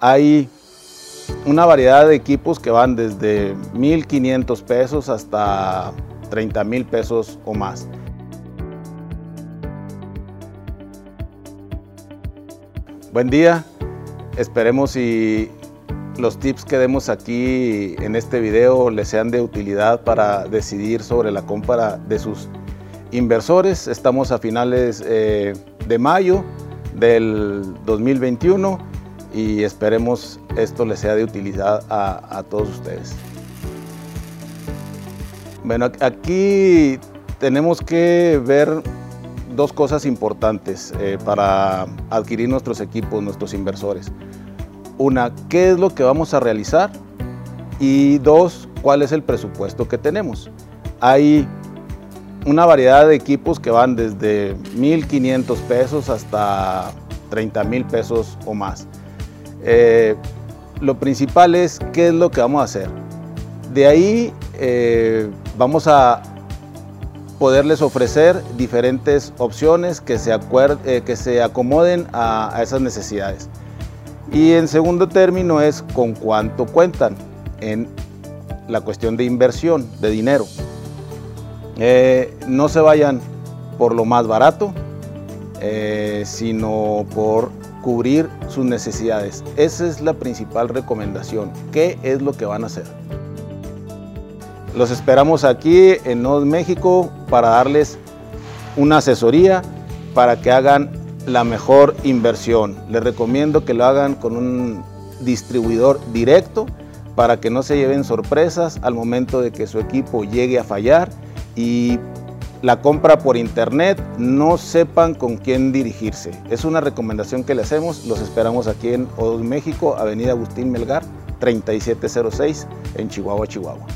Hay una variedad de equipos que van desde 1.500 pesos hasta 30 mil pesos o más. Buen día, esperemos y los tips que demos aquí en este video les sean de utilidad para decidir sobre la compra de sus inversores. Estamos a finales eh, de mayo del 2021 y esperemos esto les sea de utilidad a, todos ustedes. Bueno, aquí tenemos que ver dos cosas importantes eh, para adquirir nuestros equipos, nuestros inversores. Una, ¿qué es lo que vamos a realizar? Y dos, ¿cuál es el presupuesto que tenemos? Hay una variedad de equipos que van desde 1.500 pesos hasta 30 mil pesos o más. Eh, lo principal es qué es lo que vamos a hacer. De ahí eh, vamos a poderles ofrecer diferentes opciones que se, eh, que se acomoden a, esas necesidades. Y en segundo término es con cuánto cuentan en la cuestión de inversión, de dinero. no se vayan por lo más barato, sino por cubrir sus necesidades. Esa es la principal recomendación. ¿Qué es lo que van a hacer? Los esperamos aquí en Nod México para darles una asesoría para que hagan la mejor inversión. Les recomiendo que lo hagan con un distribuidor directo para que no se lleven sorpresas al momento de que su equipo llegue a fallar y la compra por internet, no sepan con quién dirigirse. Es una recomendación que le hacemos. Los esperamos aquí en Odos México, Avenida Agustín Melgar, 3706, en Chihuahua, Chihuahua.